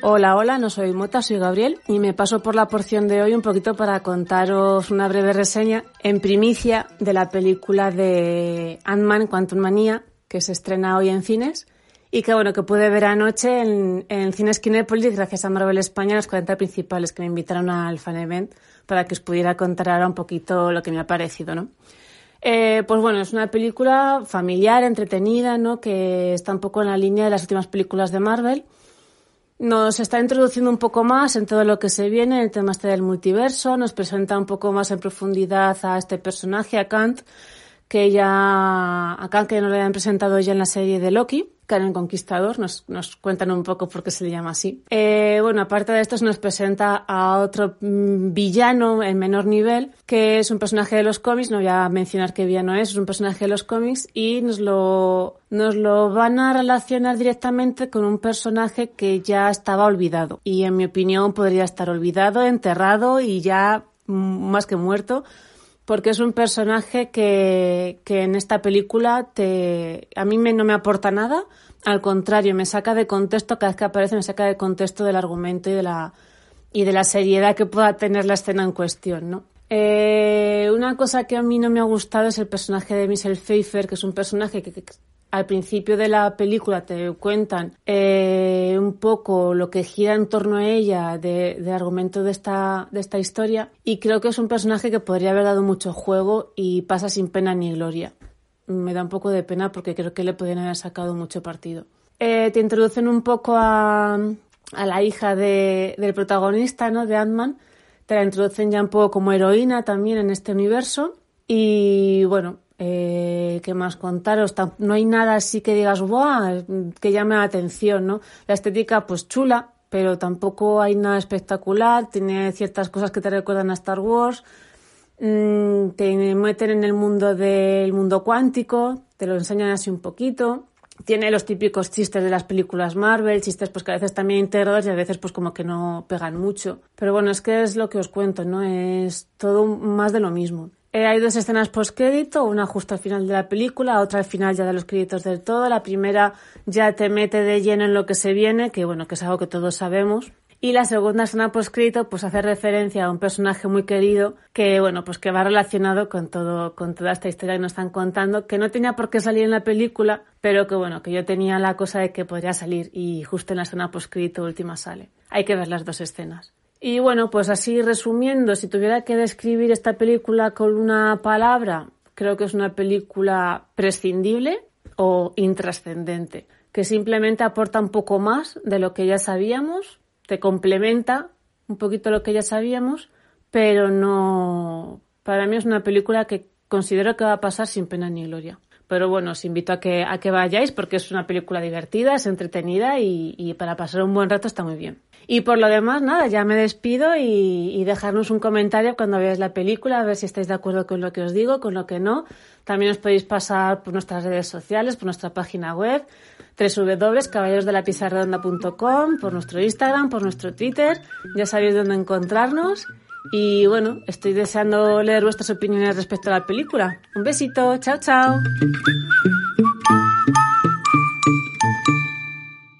Hola, hola, no soy Mota, soy Gabriel y me paso por la porción de hoy un poquito para contaros una breve reseña en primicia de la película de Ant-Man Quantum Manía que se estrena hoy en cines y que bueno, que pude ver anoche en, en Cines Kinépolis gracias a Marvel España, los 40 principales que me invitaron al fan event para que os pudiera contar ahora un poquito lo que me ha parecido, ¿no? Eh, pues bueno, es una película familiar, entretenida, ¿no? Que está un poco en la línea de las últimas películas de Marvel nos está introduciendo un poco más en todo lo que se viene, el tema este del multiverso, nos presenta un poco más en profundidad a este personaje, a Kant, que ya, a Kant que nos lo habían presentado ya en la serie de Loki. Karen Conquistador, nos, nos cuentan un poco por qué se le llama así. Eh, bueno, aparte de esto, se nos presenta a otro mm, villano en menor nivel, que es un personaje de los cómics, no voy a mencionar qué villano es, es un personaje de los cómics y nos lo, nos lo van a relacionar directamente con un personaje que ya estaba olvidado y en mi opinión podría estar olvidado, enterrado y ya mm, más que muerto porque es un personaje que, que en esta película te, a mí me, no me aporta nada, al contrario, me saca de contexto, cada vez que aparece me saca de contexto del argumento y de la, y de la seriedad que pueda tener la escena en cuestión, ¿no? Eh, una cosa que a mí no me ha gustado es el personaje de Michelle Pfeiffer, que es un personaje que, que al principio de la película te cuentan eh, un poco lo que gira en torno a ella de, de, argumento de esta, de esta historia y creo que es un personaje que podría haber dado mucho juego y pasa sin pena ni gloria. Me da un poco de pena porque creo que le podrían haber sacado mucho partido. Eh, te introducen un poco a, la hija de, del protagonista, ¿no? De Ant-Man. Te la introducen ya un poco como heroína también en este universo. Y bueno, eh, ¿Qué más contaros? No hay nada así que digas, ¡buah! que llame la atención, ¿no? La estética, pues chula, pero tampoco hay nada espectacular. Tiene ciertas cosas que te recuerdan a Star Wars. Mm, te meten en el mundo del mundo cuántico, te lo enseñan así un poquito. Tiene los típicos chistes de las películas Marvel, chistes pues que a veces también integradores y a veces pues como que no pegan mucho. Pero bueno, es que es lo que os cuento, ¿no? Es todo más de lo mismo. Eh, hay dos escenas post-crédito, una justo al final de la película, otra al final ya de los créditos del todo. La primera ya te mete de lleno en lo que se viene, que bueno, que es algo que todos sabemos. Y la segunda escena post-crédito, pues hace referencia a un personaje muy querido que, bueno, pues que va relacionado con todo, con toda esta historia que nos están contando, que no tenía por qué salir en la película, pero que bueno, que yo tenía la cosa de que podría salir y justo en la escena post-crédito última sale. Hay que ver las dos escenas. Y bueno, pues así resumiendo, si tuviera que describir esta película con una palabra, creo que es una película prescindible o intrascendente, que simplemente aporta un poco más de lo que ya sabíamos, te complementa un poquito lo que ya sabíamos, pero no, para mí es una película que considero que va a pasar sin pena ni gloria. Pero bueno, os invito a que, a que vayáis porque es una película divertida, es entretenida y, y para pasar un buen rato está muy bien. Y por lo demás, nada, ya me despido y, y, dejarnos un comentario cuando veáis la película, a ver si estáis de acuerdo con lo que os digo, con lo que no. También os podéis pasar por nuestras redes sociales, por nuestra página web, www.caballerosdelapizarredonda.com, por nuestro Instagram, por nuestro Twitter. Ya sabéis dónde encontrarnos. Y bueno, estoy deseando leer vuestras opiniones respecto a la película. Un besito, chao, chao.